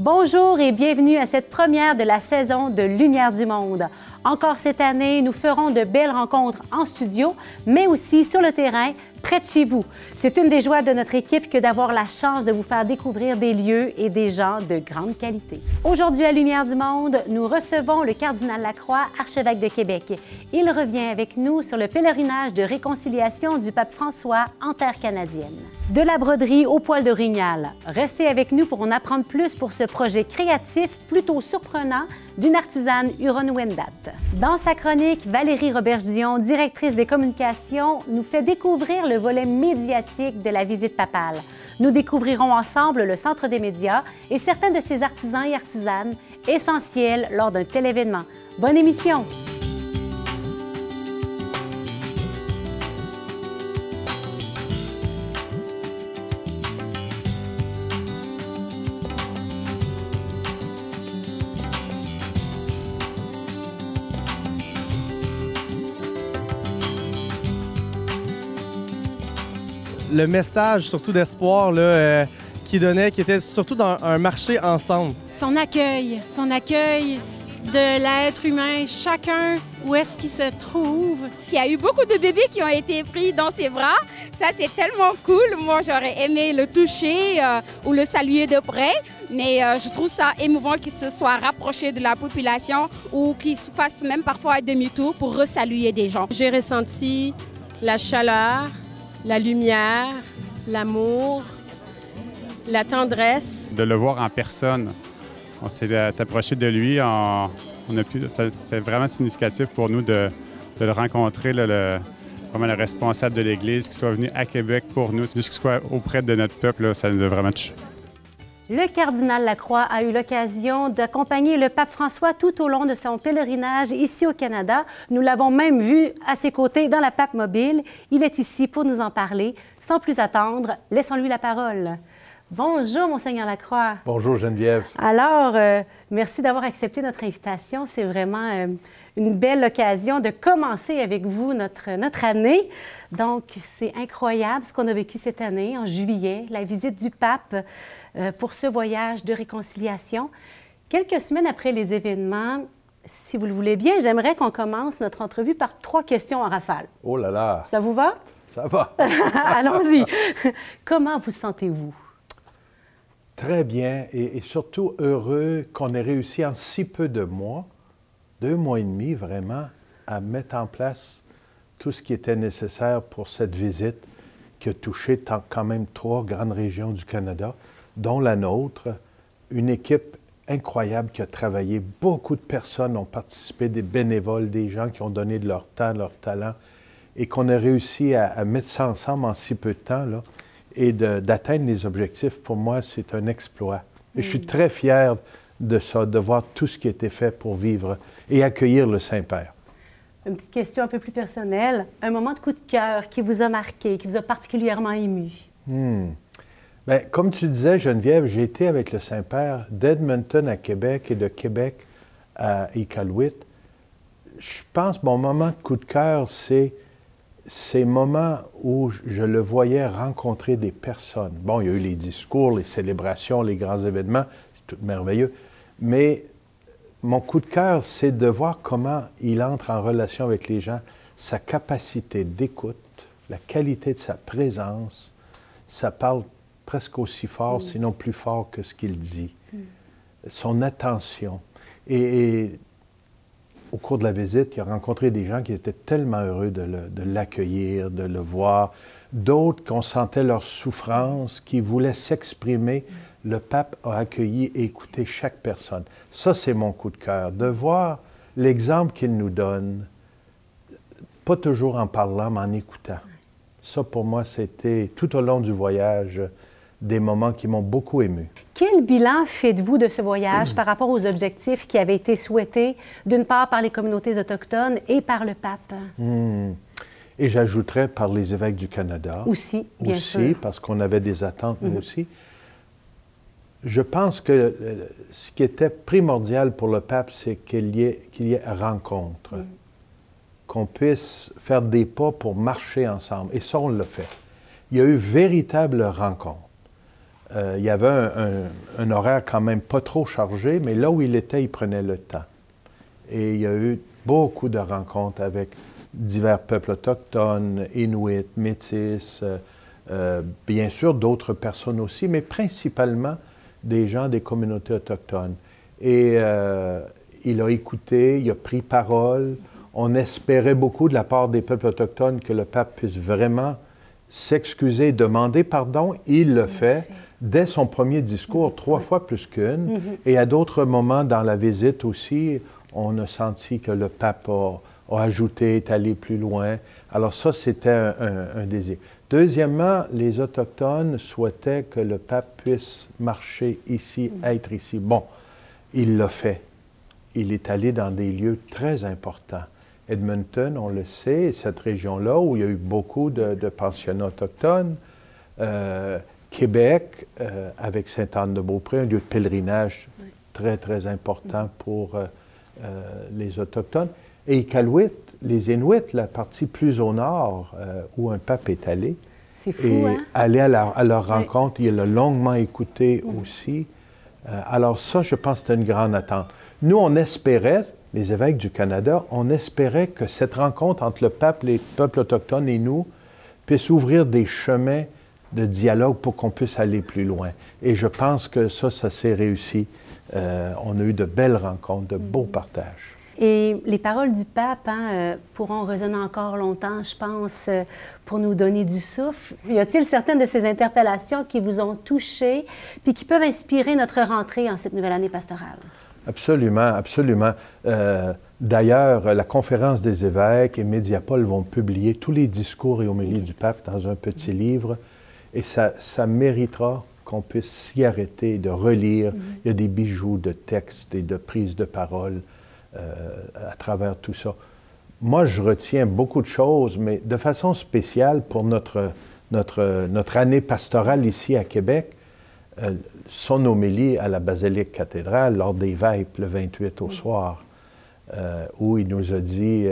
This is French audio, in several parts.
Bonjour et bienvenue à cette première de la saison de Lumière du Monde. Encore cette année, nous ferons de belles rencontres en studio, mais aussi sur le terrain, près de chez vous. C'est une des joies de notre équipe que d'avoir la chance de vous faire découvrir des lieux et des gens de grande qualité. Aujourd'hui à Lumière du Monde, nous recevons le cardinal Lacroix, archevêque de Québec. Il revient avec nous sur le pèlerinage de réconciliation du pape François en terre canadienne. De la broderie au poil d'orignal. Restez avec nous pour en apprendre plus pour ce projet créatif plutôt surprenant d'une artisane Huron-Wendat. Dans sa chronique, Valérie Robert-Dion, directrice des communications, nous fait découvrir le volet médiatique de la visite papale. Nous découvrirons ensemble le Centre des médias et certains de ses artisans et artisanes essentiels lors d'un tel événement. Bonne émission! Le message surtout d'espoir là, euh, qu'il donnait, qui était surtout dans un marché ensemble. Son accueil, son accueil de l'être humain, chacun où est-ce qu'il se trouve. Il y a eu beaucoup de bébés qui ont été pris dans ses bras. Ça, c'est tellement cool. Moi, j'aurais aimé le toucher euh, ou le saluer de près. Mais euh, je trouve ça émouvant qu'il se soit rapproché de la population ou qu'il fasse même parfois un demi-tour pour resaluer des gens. J'ai ressenti la chaleur, la lumière, l'amour, la tendresse. De le voir en personne. On s'est approché de lui. On, a pu, c'est vraiment significatif pour nous de, le rencontrer, le, vraiment le responsable de l'Église, qui soit venu à Québec pour nous, juste qu'il soit auprès de notre peuple, ça nous a vraiment touché. Le cardinal Lacroix a eu l'occasion d'accompagner le pape François tout au long de son pèlerinage ici au Canada. Nous l'avons même vu à ses côtés dans la pape mobile. Il est ici pour nous en parler. Sans plus attendre, laissons-lui la parole. Bonjour, Monseigneur Lacroix. Bonjour, Geneviève. Alors, euh, merci d'avoir accepté notre invitation. C'est vraiment euh, une belle occasion de commencer avec vous notre, notre année. Donc, c'est incroyable ce qu'on a vécu cette année, en juillet, la visite du pape. Euh, pour ce voyage de réconciliation. Quelques semaines après les événements, si vous le voulez bien, j'aimerais qu'on commence notre entrevue par trois questions en rafale. Oh là là! Ça vous va? Ça va. Allons-y. Comment vous sentez-vous? Très bien et, surtout heureux qu'on ait réussi en si peu de mois, deux mois et demi vraiment, à mettre en place tout ce qui était nécessaire pour cette visite qui a touché quand même trois grandes régions du Canada dont la nôtre, une équipe incroyable qui a travaillé. Beaucoup de personnes ont participé, des bénévoles, des gens qui ont donné de leur temps, leur talent, et qu'on a réussi à, mettre ça ensemble en si peu de temps, là, et d'atteindre les objectifs. Pour moi, c'est un exploit. Et je suis mm. très fier de ça, de voir tout ce qui a été fait pour vivre et accueillir le Saint-Père. Une petite question un peu plus personnelle. Un moment de coup de cœur qui vous a marqué, qui vous a particulièrement ému? Hmm. Bien, comme tu disais, Geneviève, j'ai été avec le Saint-Père d'Edmonton à Québec et de Québec à Iqaluit. Je pense mon moment de coup de cœur, c'est ces moments où je le voyais rencontrer des personnes. Bon, il y a eu les discours, les célébrations, les grands événements, c'est tout merveilleux. Mais mon coup de cœur, c'est de voir comment il entre en relation avec les gens, sa capacité d'écoute, la qualité de sa présence. Ça parle presque aussi fort, mm. sinon plus fort que ce qu'il dit. Mm. Son attention. Et, au cours de la visite, il a rencontré des gens qui étaient tellement heureux de l'accueillir, de, le voir. D'autres qu'on sentait leur souffrance, qui voulaient s'exprimer. Mm. Le pape a accueilli et écouté chaque personne. Ça, c'est mon coup de cœur. De voir l'exemple qu'il nous donne, pas toujours en parlant, mais en écoutant. Ça, pour moi, c'était tout au long du voyage des moments qui m'ont beaucoup ému. Quel bilan faites-vous de ce voyage par rapport aux objectifs qui avaient été souhaités, d'une part par les communautés autochtones et par le pape? Hmm. Et j'ajouterais par les évêques du Canada. Aussi, bien aussi, parce qu'on avait des attentes, nous mhm. aussi. Je pense que euh, ce qui était primordial pour le pape, c'est qu'il y, ait, qu'il y ait rencontre, mhm. qu'on puisse faire des pas pour marcher ensemble. Et ça, on l'a fait. Il y a eu véritable rencontre Euh, il y avait un, un, horaire quand même pas trop chargé, mais là où il était, il prenait le temps. Et il y a eu beaucoup de rencontres avec divers peuples autochtones, Inuits, Métis, euh, euh, bien sûr d'autres personnes aussi, mais principalement des gens des communautés autochtones. Et il a écouté, il a pris parole. On espérait beaucoup de la part des peuples autochtones que le pape puisse vraiment s'excuser, demander pardon. Il le fait dès son premier discours, trois fois plus qu'une. Mhm. Et à d'autres moments dans la visite aussi, on a senti que le pape a, ajouté, est allé plus loin. Alors ça, c'était un, désir. Deuxièmement, les Autochtones souhaitaient que le pape puisse marcher ici, mhm. être ici. Bon, il l'a fait. Il est allé dans des lieux très importants. Edmonton, on le sait, cette région-là où il y a eu beaucoup de, pensionnats autochtones. Euh, Québec, euh, avec Sainte-Anne-de-Beaupré, un lieu de pèlerinage très, très important pour euh, les Autochtones. Et Iqaluit, les Inuits, la partie plus au nord où un pape est allé. C'est fou, et hein? aller à, leur rencontre, il l'a longuement écouté aussi. alors ça, je pense que c'était une grande attente. Nous, on espérait, les évêques du Canada, on espérait que cette rencontre entre le pape, les peuples autochtones et nous puisse ouvrir des chemins de dialogue pour qu'on puisse aller plus loin. Et je pense que ça, ça s'est réussi. Euh, on a eu de belles rencontres, de beaux partages. Et les paroles du pape hein, euh, pourront résonner encore longtemps, je pense, euh, pour nous donner du souffle. Y a-t-il certaines de ces interpellations qui vous ont touché, puis qui peuvent inspirer notre rentrée en cette nouvelle année pastorale? Absolument, absolument. Euh, d'ailleurs, la conférence des évêques et Mediapol vont publier tous les discours et homélies du pape dans un petit livre, et ça, ça méritera qu'on puisse s'y arrêter, de relire. Mm-hmm. Il y a des bijoux de textes et de prises de parole euh, à travers tout ça. Moi, je retiens beaucoup de choses, mais de façon spéciale pour notre, notre, notre année pastorale ici à Québec, euh, son homélie à la basilique cathédrale lors des vêpres le 28 au soir, euh, où il nous a dit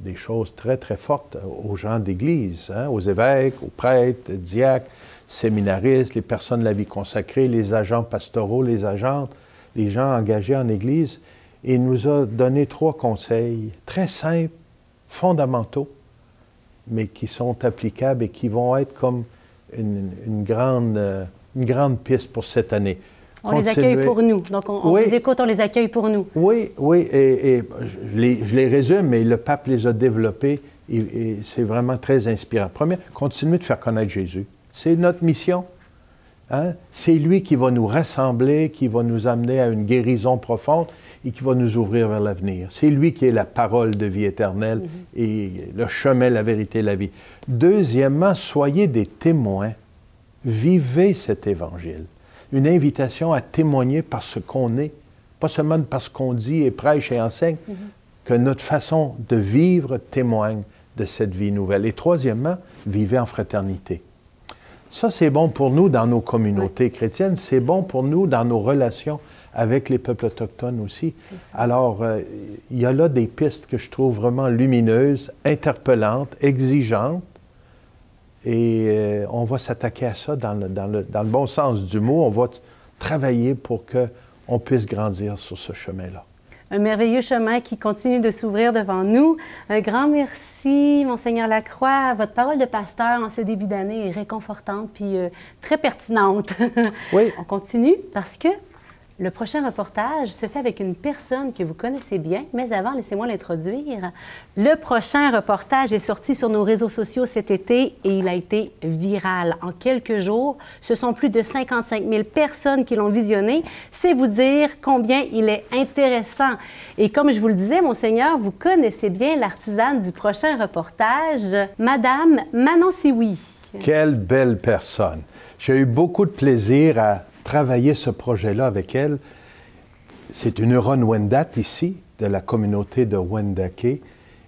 des choses très, très fortes aux gens d'Église, hein, aux évêques, aux prêtres, diacres, séminaristes, les personnes de la vie consacrée, les agents pastoraux, les agentes, les gens engagés en Église. Et il nous a donné trois conseils très simples, fondamentaux, mais qui sont applicables et qui vont être comme une, grande une grande piste pour cette année. On les accueille pour nous. Donc, on, les écoute, on les accueille pour nous. Oui, oui, et, je, les, résume, mais le pape les a développés et, c'est vraiment très inspirant. Première, continuer de faire connaître Jésus. C'est notre mission. Hein? C'est lui qui va nous rassembler, qui va nous amener à une guérison profonde et qui va nous ouvrir vers l'avenir. C'est lui qui est la parole de vie éternelle mm-hmm. et le chemin, la vérité, la vie. Deuxièmement, soyez des témoins Vivez cet évangile. Une invitation à témoigner par ce qu'on est, pas seulement parce qu'on dit et prêche et enseigne, mhm. que notre façon de vivre témoigne de cette vie nouvelle. Et troisièmement, vivez en fraternité. Ça, c'est bon pour nous dans nos communautés chrétiennes, c'est bon pour nous dans nos relations avec les peuples autochtones aussi. Alors, euh, il y a là des pistes que je trouve vraiment lumineuses, interpellantes, exigeantes, et euh, on va s'attaquer à ça dans le, dans, le, dans le, bon sens du mot. On va travailler pour qu'on puisse grandir sur ce chemin-là. Un merveilleux chemin qui continue de s'ouvrir devant nous. Un grand merci, Monseigneur Lacroix. Votre parole de pasteur en ce début d'année est réconfortante puis euh, très pertinente. Oui. on continue parce que le prochain reportage se fait avec une personne que vous connaissez bien, mais avant, laissez-moi l'introduire. Le prochain reportage est sorti sur nos réseaux sociaux cet été et il a été viral. En quelques jours, ce sont plus de 55 000 personnes qui l'ont visionné. C'est vous dire combien il est intéressant. Et comme je vous le disais, Monseigneur, vous connaissez bien l'artisane du prochain reportage, Madame Manon Sioui. Quelle belle personne. J'ai eu beaucoup de plaisir à travailler ce projet-là avec elle. C'est une Huron Wendat ici, de la communauté de Wendake,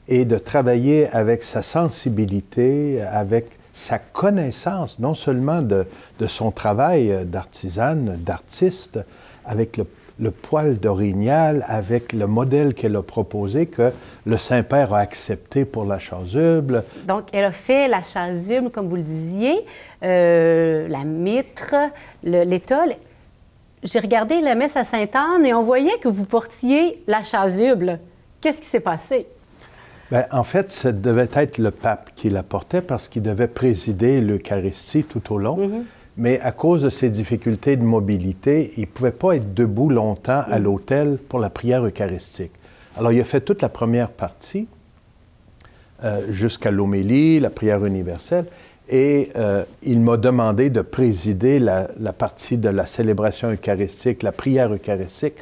et de travailler avec sa sensibilité, avec sa connaissance, non seulement de, de son travail d'artisane, d'artiste, avec le, le poil d'orignal avec le modèle qu'elle a proposé, que le Saint-Père a accepté pour la chasuble. Donc, elle a fait la chasuble, comme vous le disiez, euh, la mitre, le- l'étole. J'ai regardé la messe à Sainte-Anne et on voyait que vous portiez la chasuble. Qu'est-ce qui s'est passé? Ben, en fait, ça devait être le pape qui la portait parce qu'il devait présider l'Eucharistie tout au long. Mais à cause de ses difficultés de mobilité, il ne pouvait pas être debout longtemps à l'autel pour la prière eucharistique. Alors, il a fait toute la première partie euh, jusqu'à l'homélie, la prière universelle, et euh, il m'a demandé de présider la, la partie de la célébration eucharistique, la prière eucharistique.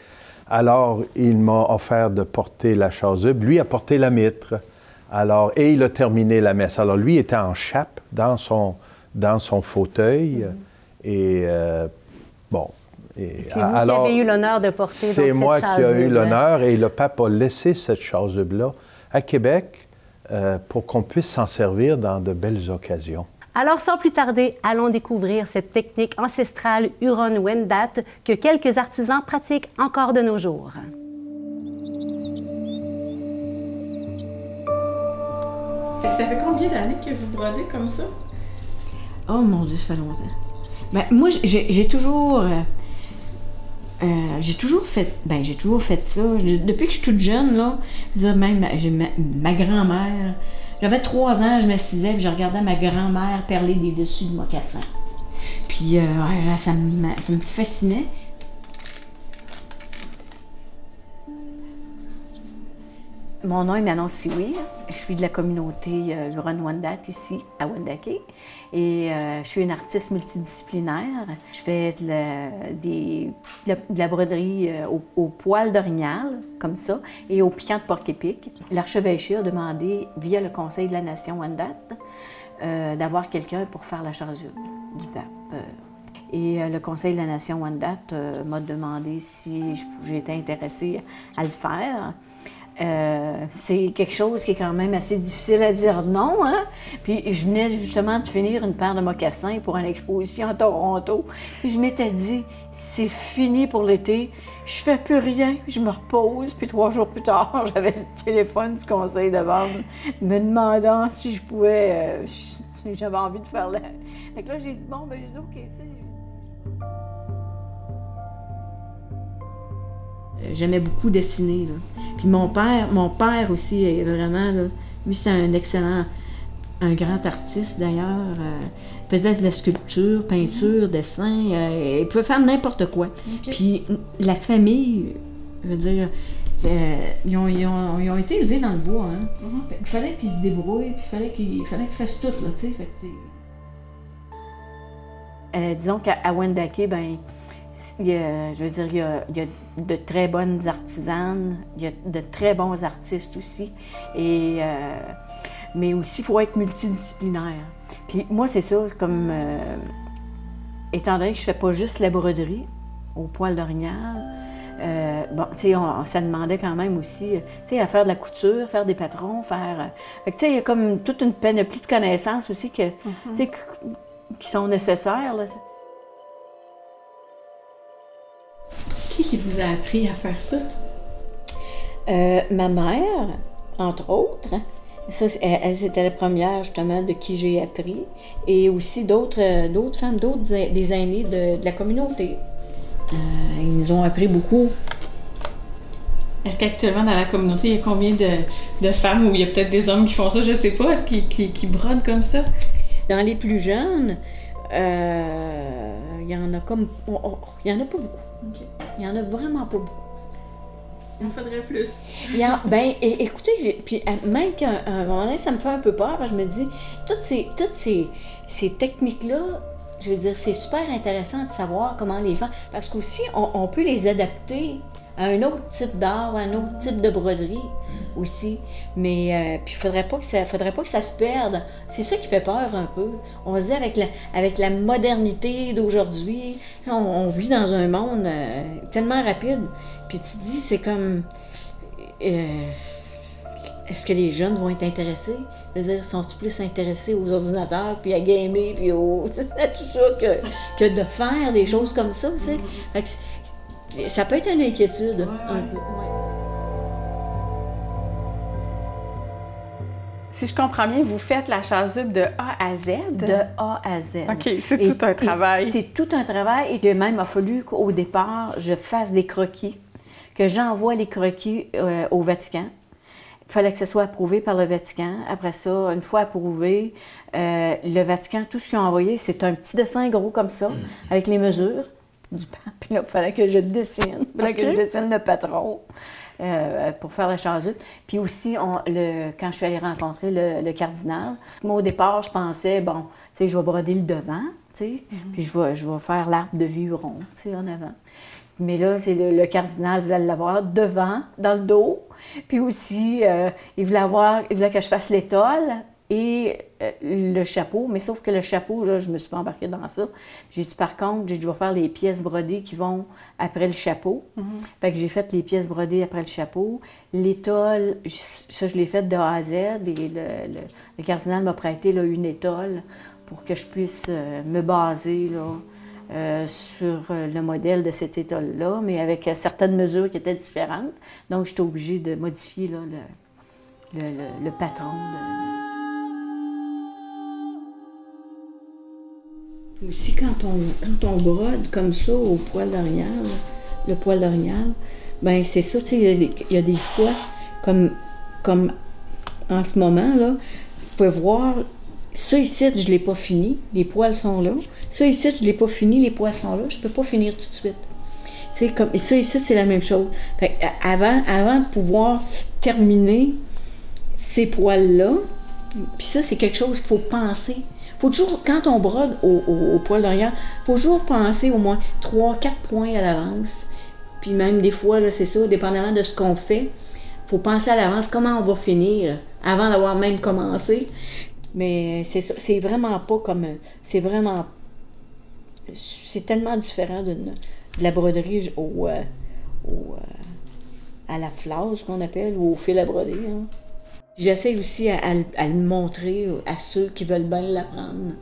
Alors, il m'a offert de porter la chasuble. Lui a porté la mitre. Alors, et il a terminé la messe. Alors, lui était en chape dans son, dans son fauteuil. Et euh, bon. C'est vous alors, qui avez eu l'honneur de porter c'est cette moi qui ai eu l'honneur et le pape a laissé cette chasuble-là à Québec euh, pour qu'on puisse s'en servir dans de belles occasions. Alors, sans plus tarder, allons découvrir cette technique ancestrale Huron-Wendat que quelques artisans pratiquent encore de nos jours. Ça fait combien d'années que vous brodez comme ça? Oh mon Dieu, ça fait longtemps. Ben, moi, j'ai toujours. euh, euh, j'ai toujours fait. Ben, j'ai toujours fait ça. Depuis que je suis toute jeune, là, même ma, ma, grand-mère. J'avais trois ans, je m'assisais et je regardais ma grand-mère perler des dessus de mocassins. Puis, euh, ça me fascinait. Mon nom est Manon Siwi. Je suis de la communauté euh, Huron-Wendat ici à Wendake. Et euh, je suis une artiste multidisciplinaire. Je fais de la, des- de la- de la broderie euh, au, poil d'orignal, comme ça, et au piquant de porc-épic. L'archevêché a demandé, via le Conseil de la Nation Wendat, euh, d'avoir quelqu'un pour faire la chasuble du pape. Euh, et euh, le Conseil de la Nation Wendat euh, m'a demandé si j'étais intéressée à le faire. Euh, c'est quelque chose qui est quand même assez difficile à dire non. Hein? Puis je venais justement de finir une paire de mocassins pour une exposition à Toronto. Puis je m'étais dit, c'est fini pour l'été, je fais plus rien, je me repose. Puis trois jours plus tard, j'avais le téléphone du conseil de vente me demandant si je pouvais, euh, si j'avais envie de faire la... Fait que là, j'ai dit, bon, ben, j'ai dit, OK, c'est... J'aimais beaucoup dessiner. Là. Puis mon père, mon père aussi, est vraiment, là, lui, c'était un excellent, un grand artiste d'ailleurs. Euh, il faisait de la sculpture, peinture, dessin. euh, il pouvait faire n'importe quoi. Puis la famille, je veux dire, euh, ils, ont, ils ont- ils ont été élevés dans le bois. Hein. Fait qu'il fallait qu'ils se débrouillent, puis il fallait qu'ils il fallait qu'ils fassent tout. Là, tu sais. Euh, disons qu'à Wendake, ben, il y a- je veux dire, il y, a, il y a de très bonnes artisanes, il y a de très bons artistes aussi. Et, euh, mais aussi, il faut être multidisciplinaire. Puis moi, c'est ça, comme euh, étant donné que je fais pas juste la broderie au poil d'orignal, euh, bon, tu sais, on- ça demandait quand même aussi, tu sais, à faire de la couture, faire des patrons, faire... tu sais, il y a comme toute une panoplie de connaissances aussi que, que- qui sont nécessaires, là. Qui qui vous a appris à faire ça? Euh, ma mère, entre autres, ça, elle, c'était la première justement de qui j'ai appris, et aussi d'autres, euh, d'autres femmes, d'autres des aînés de, de la communauté. Euh, ils nous ont appris beaucoup. Est-ce qu'actuellement dans la communauté, il y a combien de, de femmes ou il y a peut-être des hommes qui font ça, je sais pas, qui, qui, qui brodent comme ça? Dans les plus jeunes, euh, il y en a comme, oh, oh, il y en a pas beaucoup. Ok. Il y en a vraiment pas beaucoup. Il en faudrait plus. Il en- ben, écoutez, puis à- même qu'à un moment donné, ça me fait un peu peur, parce que je me dis, toutes ces, toutes ces, ces techniques-là, je veux dire, c'est super intéressant de savoir comment les faire, parce qu'aussi, on, on peut les adapter un autre type d'art, un autre type de broderie aussi. Mais, euh, puis, faudrait pas que ça, faudrait pas que ça se perde. C'est ça qui fait peur un peu. On se dit, avec la, modernité d'aujourd'hui, on, vit dans un monde euh, tellement rapide. Puis tu te dis, c'est comme. euh, Est-ce que les jeunes vont être intéressés? Je veux dire, sont-ils plus intéressés aux ordinateurs, puis à gamer, puis au. tout ça, que, que de faire des choses comme ça, tu sais? Ça peut être une inquiétude, un peu. ouais. Si je comprends bien, vous faites la chasuble de A à Z? De A à Z. OK, c'est tout un travail. C'est tout un travail et que même il a fallu qu'au départ, je fasse des croquis, que j'envoie les croquis euh, au Vatican. Il fallait que ce soit approuvé par le Vatican. Après ça, une fois approuvé, euh, le Vatican, tout ce qu'ils ont envoyé, c'est un petit dessin gros comme ça, avec les mesures du pape. Puis là, il fallait que je dessine. Il fallait que je dessine le patron euh, pour faire la chasuble. Puis aussi, on- le, quand je suis allée rencontrer le, le cardinal, moi, au départ, je pensais, bon, tu sais, je vais broder le devant, tu sais, puis je vais, je vais faire l'arbre de Vuron, tu sais, en avant. Mais là, c'est le, le cardinal voulait l'avoir devant, dans le dos. Puis aussi, euh, il, voulait avoir, il voulait que je fasse l'étole et euh, le chapeau. Mais sauf que le chapeau, là, je me suis pas embarquée dans ça. J'ai dit, par contre, j'ai vais faire les pièces brodées qui vont après le chapeau. Fait que j'ai fait les pièces brodées après le chapeau. L'étole, ça, je l'ai faite de A à Z. Et le, le- le cardinal m'a prêté là, une étole pour que je puisse euh, me baser là, euh, sur le modèle de cette étole-là, mais avec certaines mesures qui étaient différentes. Donc, j'étais obligée de modifier là, le, le, le- le patron. de- Aussi, quand on, quand on brode comme ça au poil d'orignal, le poil d'orignal, ben c'est ça, tu il y a des- fois, comme, comme en ce moment, là, vous pouvez voir, ça ici, je ne l'ai pas fini, les poils sont là. Ça ici, je ne l'ai pas fini, les poils sont là, je ne peux pas finir tout de suite. Tu sais, comme, et ça ici, c'est la même chose. Fait avant, avant de pouvoir terminer ces poils-là, puis ça, c'est quelque chose qu'il faut penser. Faut toujours, quand on brode au, au, au poil faut toujours penser au moins 3-4 points à l'avance. Puis même des fois, c'est ça, dépendamment de ce qu'on fait, faut penser à l'avance comment on va finir avant d'avoir même commencé. Mais c'est vraiment pas comme. C'est vraiment. C'est tellement différent de la broderie au. euh, euh, à la ce qu'on appelle, ou au fil à broder. hein. J'essaie aussi à, à le- montrer à ceux qui veulent bien l'apprendre.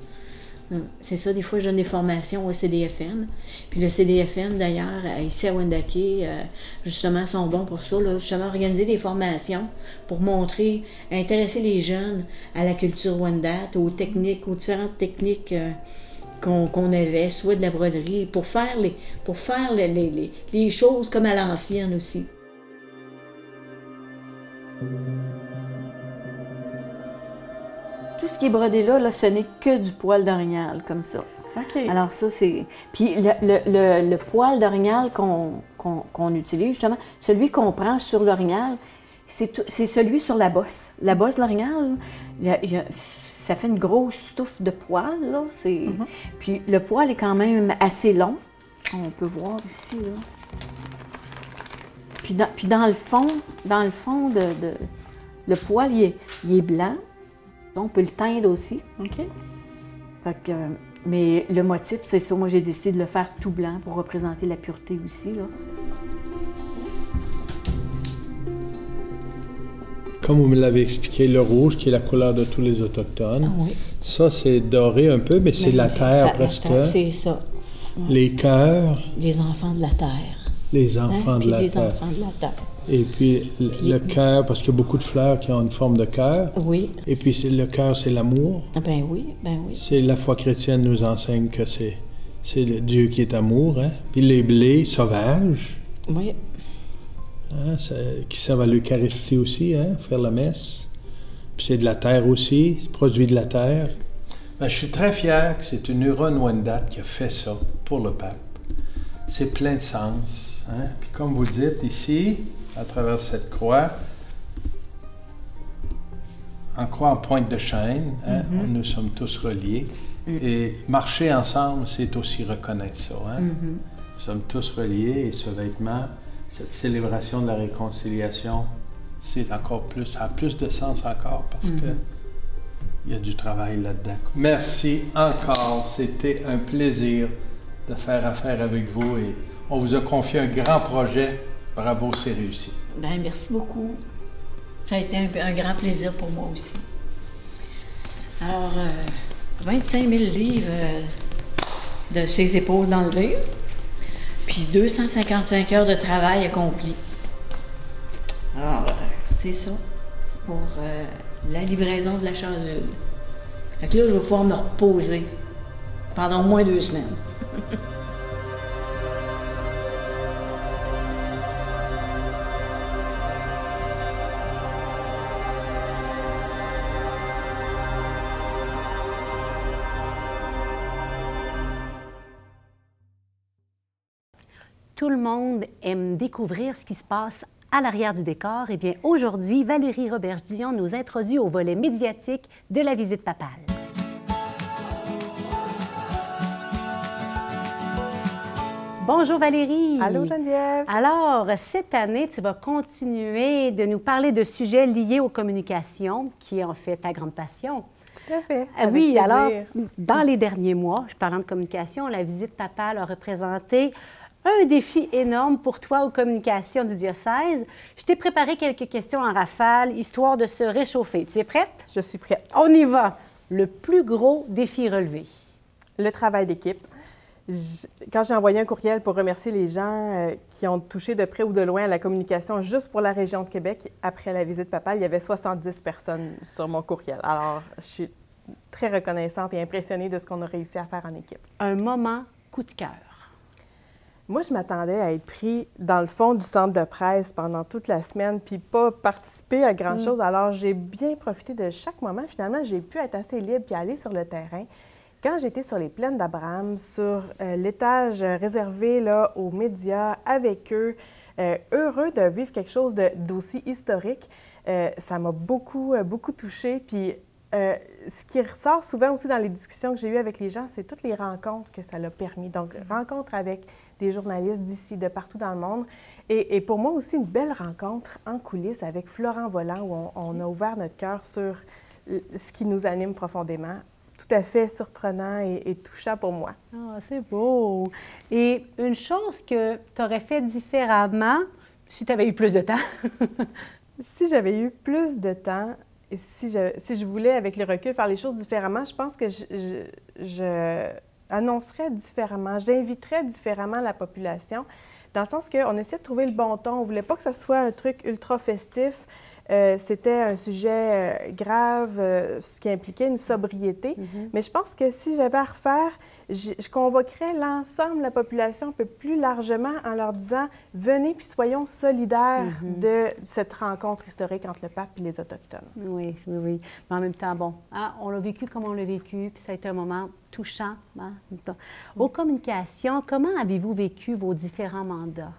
Hum, C'est ça, des fois, je donne des formations au CDFN. Puis le CDFN, d'ailleurs, euh, ici à Wendake, euh, justement, sont bons pour ça. Là, justement, organiser des formations pour montrer, intéresser les jeunes à la culture Wendat, aux techniques, aux différentes techniques euh, qu'on avait, soit de la broderie, pour faire les, pour faire les- les- les choses comme à l'ancienne aussi. Ce qui est brodé là, là ce n'est que du poil d'orignal, comme ça. OK. Alors ça, c'est... Puis le, le- le- le poil d'orignal qu'on utilise, justement, celui qu'on prend sur l'orignal, c'est celui sur la bosse. La bosse de l'orignal, ça fait une grosse touffe de poil, là. c'est- Puis le poil est quand même assez long. On peut voir ici, là. Puis dans, puis dans le fond, dans le fond de... de- le poil, il est, il est blanc. On peut le teindre aussi. OK? Fait que, mais le motif, c'est ça. Moi, j'ai décidé de le faire tout blanc pour représenter la pureté aussi. Là. Comme vous me l'avez expliqué, le rouge, qui est la couleur de tous les Autochtones. Ah oui. Ça, c'est doré un peu, mais c'est la terre La- la presque. terre, C'est ça. Les cœurs, Les enfants de la terre. les hein, enfants de puis la les terre. enfants de la terre. Et puis le- le cœur, parce qu'il y a beaucoup de fleurs qui ont une forme de cœur. Oui. Et puis le cœur, c'est l'amour. Ah Ben oui, ben oui. C'est la foi chrétienne nous enseigne que c'est c'est le Dieu qui est amour. Hein? Puis les blés sauvages, Oui. hein, qui servent à l'Eucharistie aussi, hein, faire la messe. Puis c'est de la terre aussi, c'est produit de la terre. Ben, je suis très fier que c'est une Huron-Wendat qui a fait ça pour le pape. C'est plein de sens. Hein? Puis comme vous dites ici, à travers cette croix, en croix en pointe de chaîne, hein, Mhm. nous sommes tous reliés. Mm. Et marcher ensemble, c'est aussi reconnaître ça. hein. Mhm. Nous sommes tous reliés et ce vêtement, cette célébration de la réconciliation, c'est encore plus, ça a plus de sens encore parce que Mhm. il y a du travail là-dedans. Merci encore. C'était un plaisir de faire affaire avec vous et on vous a confié un grand projet. Bravo, c'est réussi. Ben merci beaucoup. Ça a été un, grand plaisir pour moi aussi. Alors, euh, 25 000 livres euh, de ses épaules d'enlever. Puis Puis 255 heures de travail accompli. Alors, euh, c'est ça pour euh, la livraison de la chasuble. Fait que là, je vais pouvoir me reposer pendant au moins deux semaines. Tout le monde aime découvrir ce qui se passe à l'arrière du décor. Eh bien, aujourd'hui, Valérie Robert-Dion nous introduit au volet médiatique de la visite papale. Bonjour Valérie. Allô Geneviève. Alors, cette année, tu vas continuer de nous parler de sujets liés aux communications, qui est en fait ta grande passion. Tout à fait. Avec oui, plaisir. alors, dans les derniers mois, parlant de communication, la visite papale a représenté un défi énorme pour toi aux communications du diocèse. Je t'ai préparé quelques questions en rafale, histoire de se réchauffer. Tu es prête? Je suis prête. On y va. Le plus gros défi relevé. Le travail d'équipe. Quand j'ai envoyé un courriel pour remercier les gens euh, qui ont touché de près ou de loin à la communication juste pour la région de Québec, après la visite papale, il y avait 70 personnes sur mon courriel. Alors, je suis très reconnaissante et impressionnée de ce qu'on a réussi à faire en équipe. Un moment coup de cœur. Moi, je m'attendais à être pris dans le fond du centre de presse pendant toute la semaine, puis pas participer à grand-chose. Alors, j'ai bien profité de chaque moment. Finalement, j'ai pu être assez libre puis aller sur le terrain. Quand j'étais sur les plaines d'Abraham, sur euh, l'étage réservé là, aux médias, avec eux, euh, heureux de vivre quelque chose d'aussi historique, euh, ça m'a beaucoup, beaucoup touchée. Puis euh, ce qui ressort souvent aussi dans les discussions que j'ai eues avec les gens, c'est toutes les rencontres que ça l'a permis. Donc, rencontres avec des journalistes d'ici, de partout dans le monde. Et, et pour moi aussi, une belle rencontre en coulisses avec Florent Volant, où on, on a ouvert notre cœur sur ce qui nous anime profondément. Tout à fait surprenant et, et touchant pour moi. Ah, c'est beau. Et une chose que tu aurais fait différemment si tu avais eu plus de temps? Si j'avais eu plus de temps et si je, si je voulais, avec le recul, faire les choses différemment, je pense que je, je- je annoncerais différemment, j'inviterais différemment la population, dans le sens qu'on essayait de trouver le bon ton. On ne voulait pas que ce soit un truc ultra festif. Euh, C'était un sujet euh, grave, euh, ce qui impliquait une sobriété. Mais je pense que si j'avais à refaire, je, je convoquerais l'ensemble de la population un peu plus largement en leur disant venez puis soyons solidaires de cette rencontre historique entre le pape et les Autochtones. Oui, oui, oui. Mais en même temps, bon, hein, on l'a vécu comme on l'a vécu, puis ça a été un moment touchant. hein. Aux communications, comment avez-vous vécu vos différents mandats?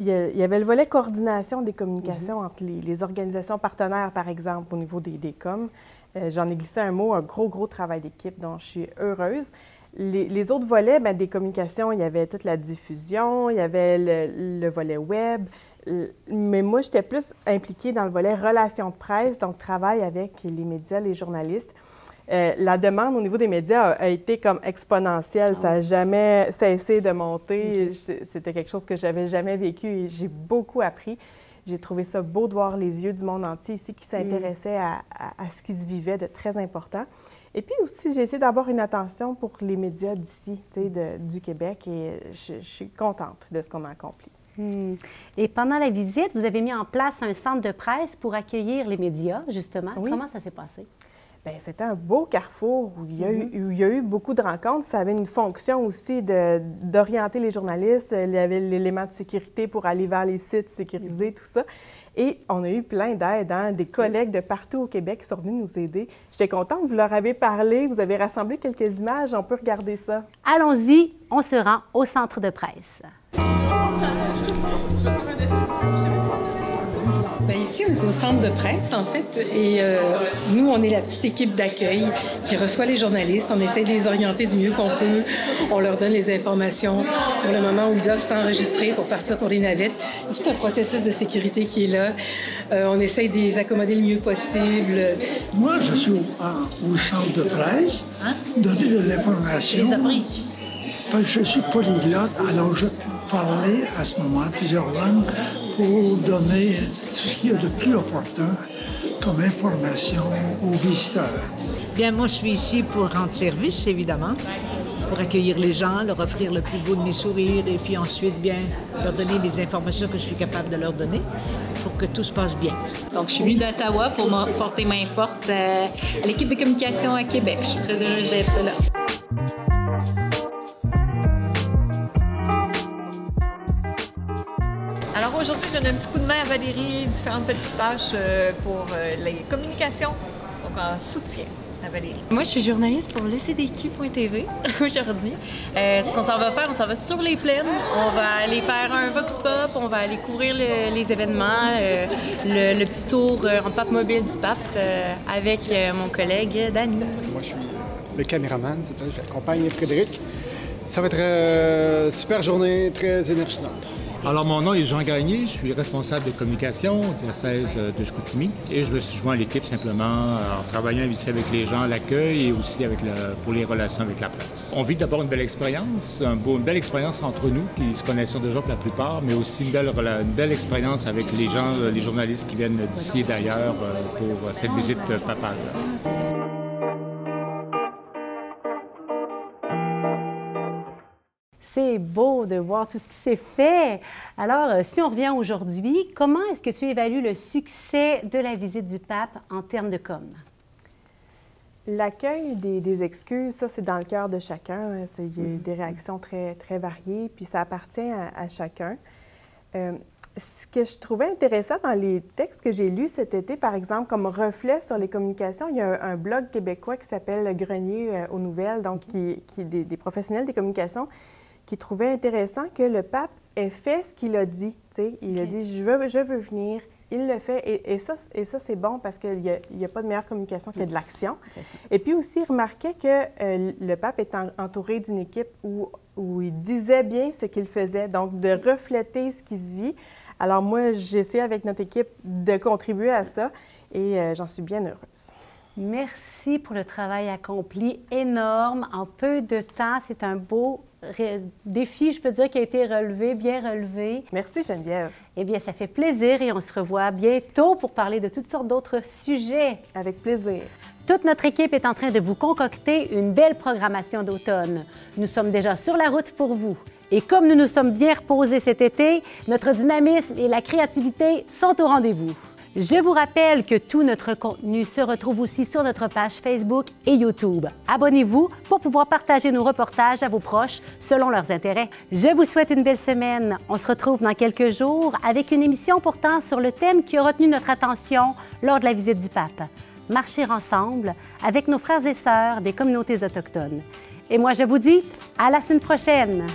Il y, avait le volet coordination des communications entre les, les organisations partenaires, par exemple, au niveau des, des coms. Euh, J'en ai glissé un mot, un gros, gros travail d'équipe dont je suis heureuse. Les, les autres volets ben, des communications, il y avait toute la diffusion, il y avait le, le volet web, mais moi, j'étais plus impliquée dans le volet relations de presse, donc travail avec les médias, les journalistes. Euh, la demande au niveau des médias a, a été comme exponentielle. Ça n'a jamais cessé de monter. C'était quelque chose que j'avais jamais vécu et j'ai beaucoup appris. J'ai trouvé ça beau de voir les yeux du monde entier ici qui s'intéressaient à, à- à ce qui se vivait de très important. Et puis aussi, j'ai essayé d'avoir une attention pour les médias d'ici, du Québec, et je, je suis contente de ce qu'on a accompli. Hmm. Et pendant la visite, vous avez mis en place un centre de presse pour accueillir les médias, justement. Oui. Comment ça s'est passé? Bien, c'était un beau carrefour où il, y a eu, où il y a eu beaucoup de rencontres. Ça avait une fonction aussi de- d'orienter les journalistes. Il y avait l'élément de sécurité pour aller vers les sites sécurisés, tout ça. Et on a eu plein d'aides, hein, des collègues de partout au Québec qui sont venus nous aider. J'étais contente, vous leur avez parlé, vous avez rassemblé quelques images, on peut regarder ça. Allons-y, on se rend au centre de presse. Au centre de presse, en fait, et euh, nous, on est la petite équipe d'accueil qui reçoit les journalistes. On essaie de les orienter du mieux qu'on peut. On leur donne les informations pour le moment où ils doivent s'enregistrer pour partir pour les navettes. Il y a tout un processus de sécurité qui est là. Euh, on essaie de les accommoder le mieux possible. Moi, je suis au, en- au centre de presse, donner de l'information. Je suis polyglotte, alors je peux parler à ce moment plusieurs langues pour donner tout ce qu'il y a de plus opportun comme information aux visiteurs. Bien, moi, je suis ici pour rendre service, évidemment. pour accueillir les gens, leur offrir le plus beau de mes sourires et puis ensuite bien leur donner les informations que je suis capable de leur donner pour que tout se passe bien. Donc, je suis venue d'Ottawa pour porter main forte euh, à l'équipe de communication à Québec. Je suis très heureuse d'être là. Donne un petit coup de main à Valérie, différentes petites tâches euh, pour euh, les communications, donc en soutien. À Valérie. Moi, je suis journaliste pour le CDQ.tv aujourd'hui. Euh, ce qu'on s'en va faire, on s'en va sur les plaines. On va aller faire un vox pop, on va aller couvrir le- les événements, euh, le, le petit tour euh, en pape mobile du pape euh, avec euh, mon collègue Danny. Moi, je suis le caméraman, c'est ça, j'accompagne Frédéric. Ça va être une super journée, très énergisante. Alors, mon nom est Jean Gagné, je suis responsable de communication au diocèse de Chicoutimi et je me suis joint à l'équipe simplement euh, en travaillant ici avec les gens l'accueil et aussi avec pour les relations avec la presse. On vit d'abord une belle expérience, une belle expérience entre nous qui se connaissons déjà pour la plupart, mais aussi une belle, une belle expérience avec les gens, euh, les journalistes qui viennent d'ici et d'ailleurs euh, pour euh, cette visite euh, papale. C'est beau de voir tout ce qui s'est fait. Alors, euh, si on revient aujourd'hui, comment est-ce que tu évalues le succès de la visite du pape en termes de com? L'accueil des, des excuses, ça, c'est dans le cœur de chacun. hein. Il y a eu des réactions très, très variées, puis ça appartient à, à chacun. Euh, ce que je trouvais intéressant dans les textes que j'ai lus cet été, par exemple, comme reflet sur les communications, il y a un, un blog québécois qui s'appelle Le Grenier euh, aux Nouvelles, donc qui, qui est des, des professionnels des communications, qui trouvaient intéressant que le pape ait fait ce qu'il a dit. tu sais. Il a dit je veux, je veux venir. Il le fait. Et, et ça, et ça c'est bon parce qu'il n'y a, a pas de meilleure communication que de l'action. Et puis aussi, il remarquait que euh, le pape est en- entouré d'une équipe où, où il disait bien ce qu'il faisait, donc de refléter ce qui se vit. Alors moi, j'essaie avec notre équipe de contribuer à ça et euh, j'en suis bien heureuse. Merci pour le travail accompli énorme en peu de temps. C'est un beau défi, je peux dire, qui a été relevé, bien relevé. Merci Geneviève. Eh bien, ça fait plaisir et on se revoit bientôt pour parler de toutes sortes d'autres sujets. Avec plaisir. Toute notre équipe est en train de vous concocter une belle programmation d'automne. Nous sommes déjà sur la route pour vous. Et comme nous nous sommes bien reposés cet été, notre dynamisme et la créativité sont au rendez-vous. Je vous rappelle que tout notre contenu se retrouve aussi sur notre page Facebook et YouTube. Abonnez-vous pour pouvoir partager nos reportages à vos proches selon leurs intérêts. Je vous souhaite une belle semaine. On se retrouve dans quelques jours avec une émission portant sur le thème qui a retenu notre attention lors de la visite du pape. Marcher ensemble avec nos frères et sœurs des communautés autochtones. Et moi, je vous dis à la semaine prochaine.